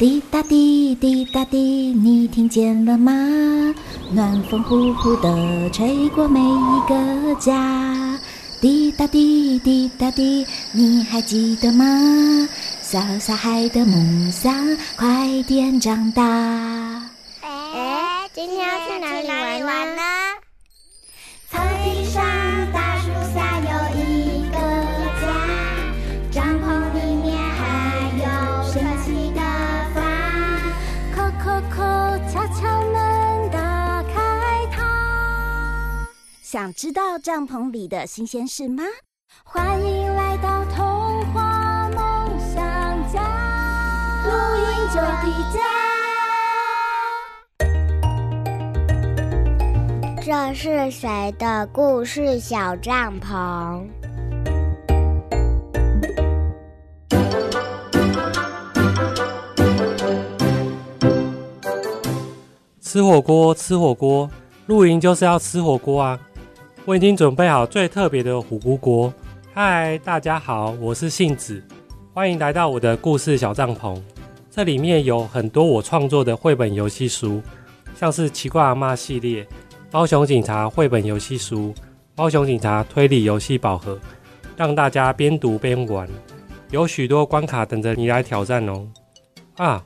滴答滴，滴答滴，你听见了吗？暖风呼呼的吹过每一个家。滴答滴，滴答滴，你还记得吗？小小孩的梦想，快点长大。知道帐篷里的新鲜事吗？欢迎来到童话梦想家，录音就回家。这是谁的故事小帐篷？吃火锅，吃火锅，露营就是要吃火锅啊！我已经准备好最特别的虎姑锅。嗨，大家好，我是杏子，欢迎来到我的故事小帐篷。这里面有很多我创作的绘本游戏书，像是奇怪阿妈系列、猫熊警察绘本游戏书、猫熊警察推理游戏宝盒，让大家边读边玩。有许多关卡等着你来挑战哦！啊，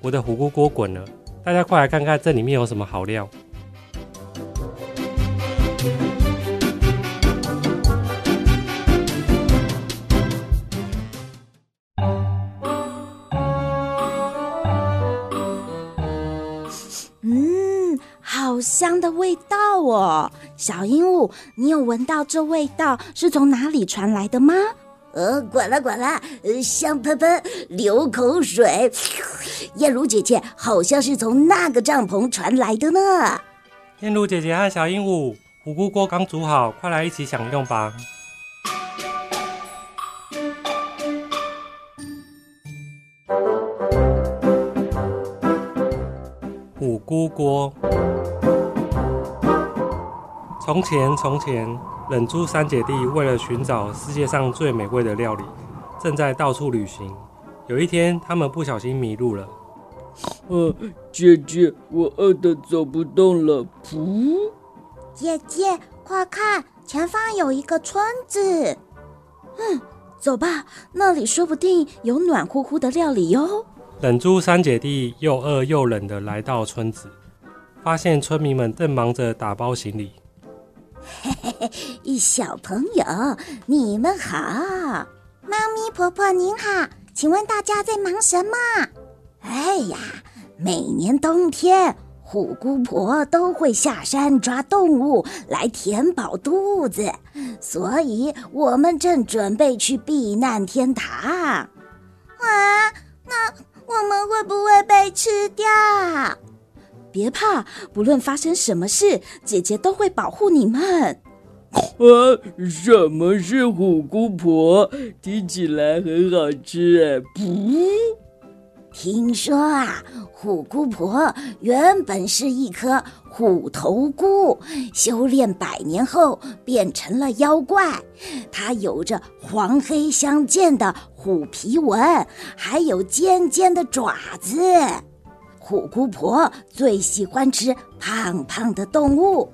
我的虎姑锅滚了！大家快来看看这里面有什么好料！好香的味道哦！小鹦鹉，你有闻到这味道是从哪里传来的吗？呃，滚了滚了，呃，香喷喷，流口水。燕如姐姐好像是从那个帐篷传来的呢。燕如姐姐和小鹦鹉，虎姑锅刚煮好，快来一起享用吧。虎姑锅。从前，从前。冷珠三姐弟为了寻找世界上最美味的料理，正在到处旅行。有一天，他们不小心迷路了。呃，姐姐，我饿得走不动了。噗！姐姐，快看，前方有一个村子。嗯，走吧，那里说不定有暖乎乎的料理哟。冷珠三姐弟又饿又冷的来到村子，发现村民们正忙着打包行李。嘿嘿嘿，小朋友，你们好！猫咪婆婆您好，请问大家在忙什么？哎呀，每年冬天，虎姑婆都会下山抓动物来填饱肚子，所以我们正准备去避难天堂。啊，那我们会不会被吃掉？别怕，不论发生什么事，姐姐都会保护你们。啊，什么是虎姑婆？听起来很好吃哎！噗，听说啊，虎姑婆原本是一颗虎头菇，修炼百年后变成了妖怪。它有着黄黑相间的虎皮纹，还有尖尖的爪子。虎姑婆最喜欢吃胖胖的动物，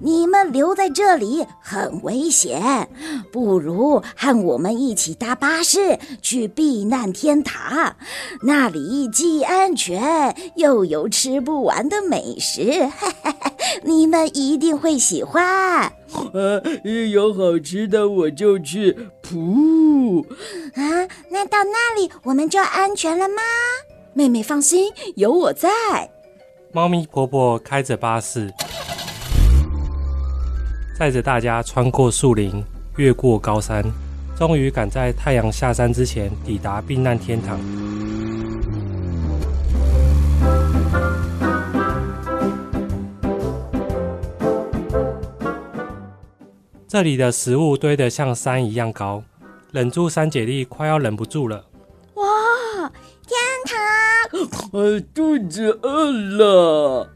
你们留在这里很危险，不如和我们一起搭巴士去避难天堂，那里既安全又有吃不完的美食，你们一定会喜欢。啊，有好吃的我就去。噗！啊，那到那里我们就安全了吗？妹妹放心，有我在。猫咪婆婆开着巴士，载着大家穿过树林，越过高山，终于赶在太阳下山之前抵达避难天堂。这里的食物堆得像山一样高，忍住三姐弟快要忍不住了。天堂，我肚子饿了。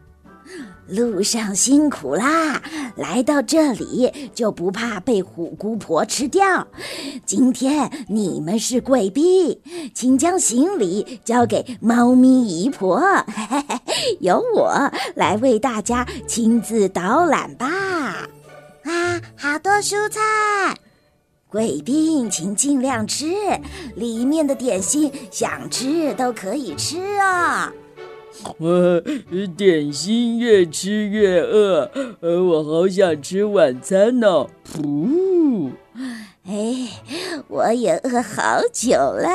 路上辛苦啦，来到这里就不怕被虎姑婆吃掉。今天你们是贵宾，请将行李交给猫咪姨婆，由我来为大家亲自导览吧。啊，好多蔬菜！贵宾请尽量吃，里面的点心想吃都可以吃啊。我点心越吃越饿，呃，我好想吃晚餐呢、哦。噗！哎，我也饿好久了。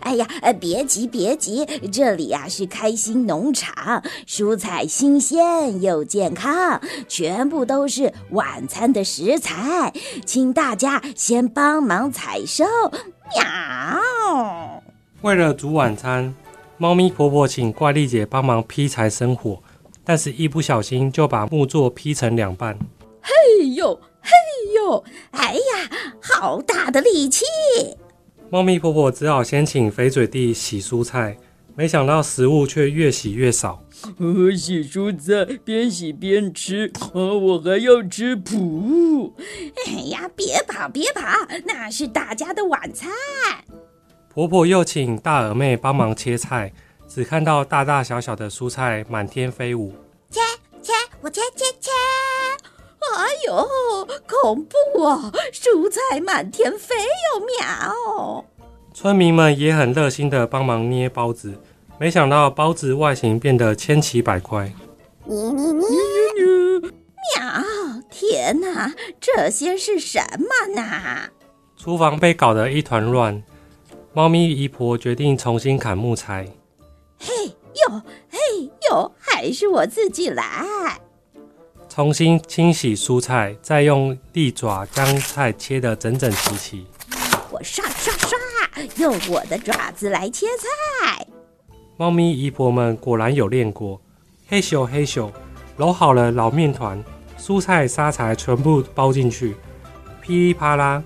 哎呀，别急别急，这里呀、啊、是开心农场，蔬菜新鲜又健康，全部都是晚餐的食材，请大家先帮忙采收。喵！为了煮晚餐。猫咪婆婆请怪力姐帮忙劈柴生火，但是一不小心就把木座劈成两半。嘿呦，嘿呦，哎呀，好大的力气！猫咪婆婆只好先请肥嘴弟洗蔬菜，没想到食物却越洗越少。我，洗蔬菜边洗边吃，呃，我还要吃谱。哎呀，别跑别跑，那是大家的晚餐。婆婆又请大耳妹帮忙切菜，只看到大大小小的蔬菜满天飞舞。切切，我切切切！哎呦，恐怖哦！蔬菜满天飞又喵！村民们也很热心的帮忙捏包子，没想到包子外形变得千奇百怪。捏捏捏捏捏！喵！天哪，这些是什么呢？厨房被搞得一团乱。猫咪姨婆决定重新砍木材。嘿呦，嘿呦，还是我自己来。重新清洗蔬菜，再用利爪将菜切得整整齐齐。我刷刷刷，用我的爪子来切菜。猫咪姨婆们果然有练过。嘿咻嘿咻，揉好了老面团，蔬菜沙柴全部包进去，噼里啪啦，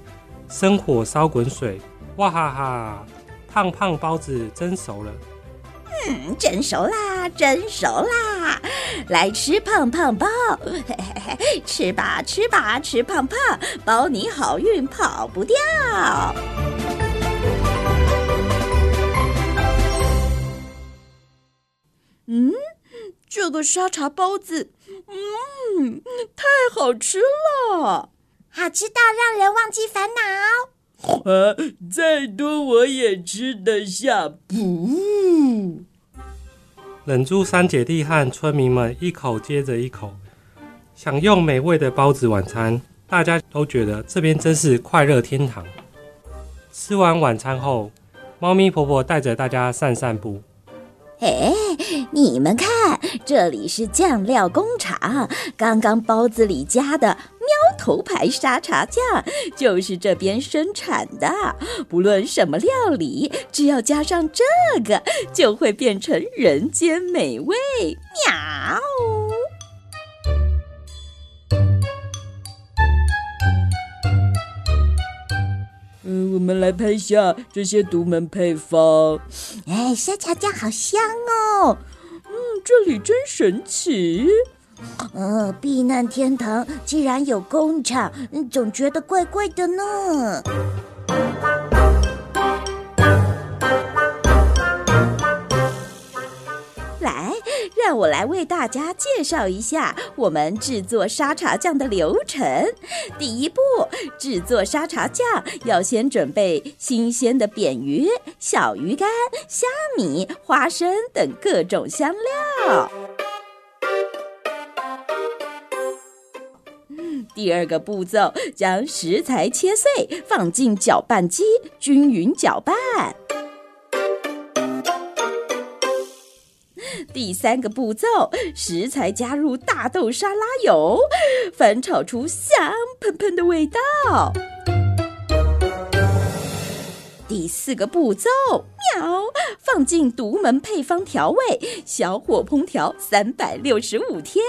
生火烧滚水。哇哈哈！胖胖包子蒸熟了，嗯，蒸熟啦，蒸熟啦！来吃胖胖包，嘿嘿嘿，吃吧吃吧吃胖胖，包你好运跑不掉。嗯，这个沙茶包子，嗯，太好吃了，好吃到让人忘记烦恼。啊！再多我也吃得下。噗！忍住三姐弟和村民们一口接着一口享用美味的包子晚餐，大家都觉得这边真是快乐天堂。吃完晚餐后，猫咪婆婆带着大家散散步。哎，你们看，这里是酱料工厂，刚刚包子里加的。喵头牌沙茶酱就是这边生产的，不论什么料理，只要加上这个，就会变成人间美味。喵！嗯，我们来拍下这些独门配方。哎，沙茶酱好香哦！嗯，这里真神奇。呃，避难天堂既然有工厂，总觉得怪怪的呢。来，让我来为大家介绍一下我们制作沙茶酱的流程。第一步，制作沙茶酱要先准备新鲜的扁鱼、小鱼干、虾米、花生等各种香料。第二个步骤，将食材切碎，放进搅拌机，均匀搅拌。第三个步骤，食材加入大豆沙拉油，翻炒出香喷喷的味道。第四个步骤，喵，放进独门配方调味，小火烹调三百六十五天。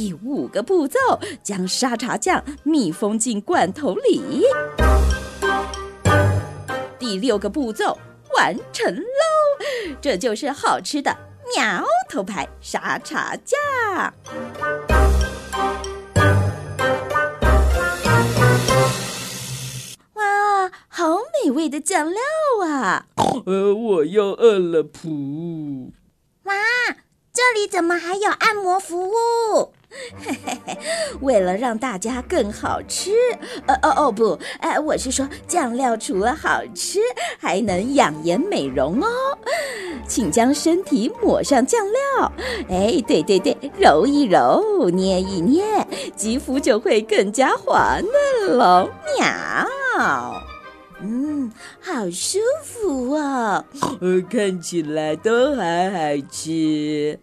第五个步骤，将沙茶酱密封进罐头里。第六个步骤完成喽，这就是好吃的苗头牌沙茶酱。哇，好美味的酱料啊！呃，我又饿了，噗！哇，这里怎么还有按摩服务？嘿嘿嘿，为了让大家更好吃，呃哦哦不，哎，我是说酱料除了好吃，还能养颜美容哦。请将身体抹上酱料，哎，对对对，揉一揉，捏一捏，肌肤就会更加滑嫩了。喵，嗯，好舒服哦。呃，看起来都还好吃。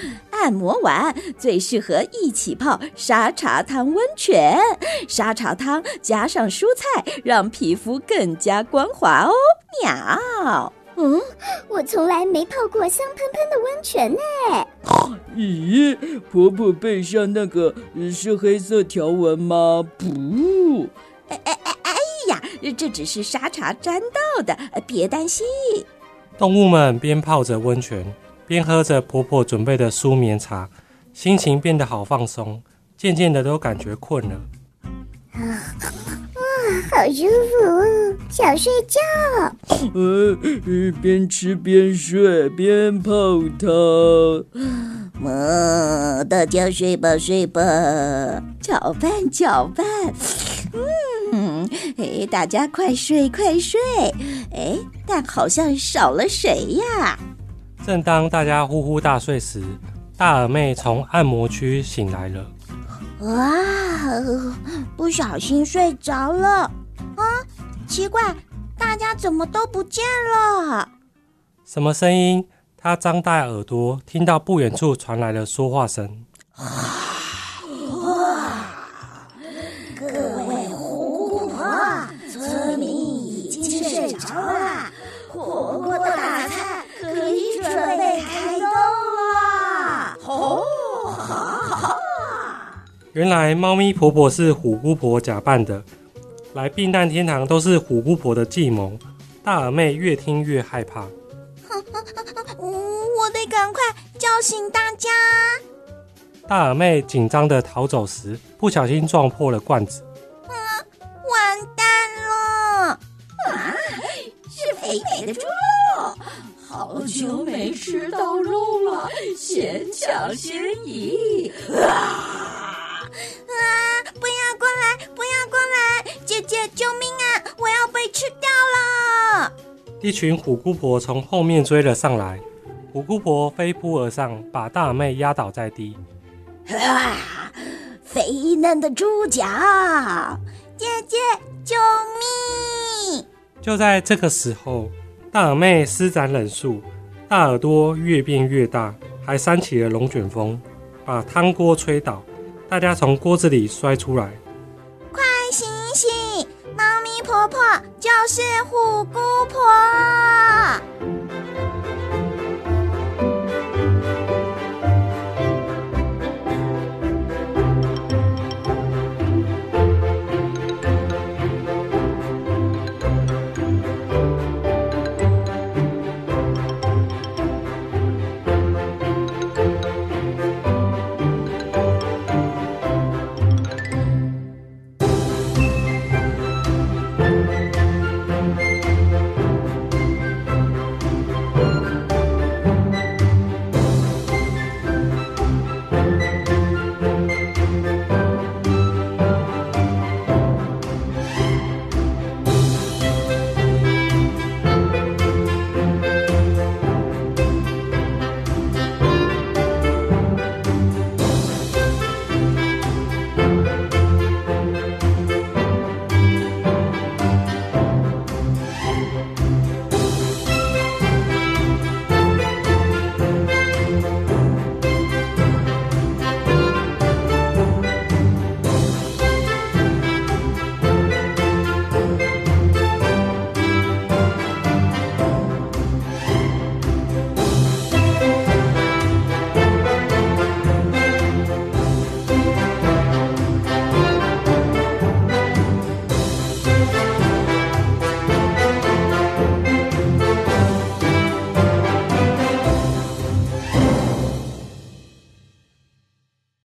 按摩完最适合一起泡沙茶汤温泉，沙茶汤加上蔬菜，让皮肤更加光滑哦。喵！嗯，我从来没泡过香喷喷的温泉呢。咦，婆婆背上那个是黑色条纹吗？不，哎哎哎哎呀，这只是沙茶沾到的，别担心。动物们边泡着温泉。边喝着婆婆准备的舒眠茶，心情变得好放松，渐渐的都感觉困了。啊，哇，好舒服哦，想睡觉。呃，边吃边睡边泡汤。么，大家睡吧睡吧，搅拌搅拌。嗯，哎，大家快睡快睡。哎，但好像少了谁呀？正当大家呼呼大睡时，大耳妹从按摩区醒来了。哇，不小心睡着了。啊，奇怪，大家怎么都不见了？什么声音？她张大耳朵，听到不远处传来了说话声。哇！原来猫咪婆婆是虎姑婆假扮的，来避难天堂都是虎姑婆的计谋。大耳妹越听越害怕，我得赶快叫醒大家。大耳妹紧张的逃走时，不小心撞破了罐子。啊，完蛋了！啊，是肥肥的猪肉。好久没吃到肉了，先抢先赢！啊救命啊！我要被吃掉了！一群虎姑婆从后面追了上来，虎姑婆飞扑而上，把大耳妹压倒在地。啊！肥嫩的猪脚！姐姐，救命！就在这个时候。大耳妹施展忍术，大耳朵越变越大，还扇起了龙卷风，把汤锅吹倒，大家从锅子里摔出来。我是虎姑婆。